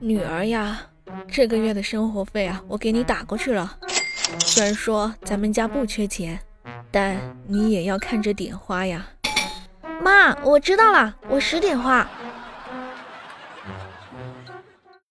女儿呀这个月的生活费啊我给你打过去了。虽然说咱们家不缺钱但你也要看着点花呀。妈我知道了我十点花。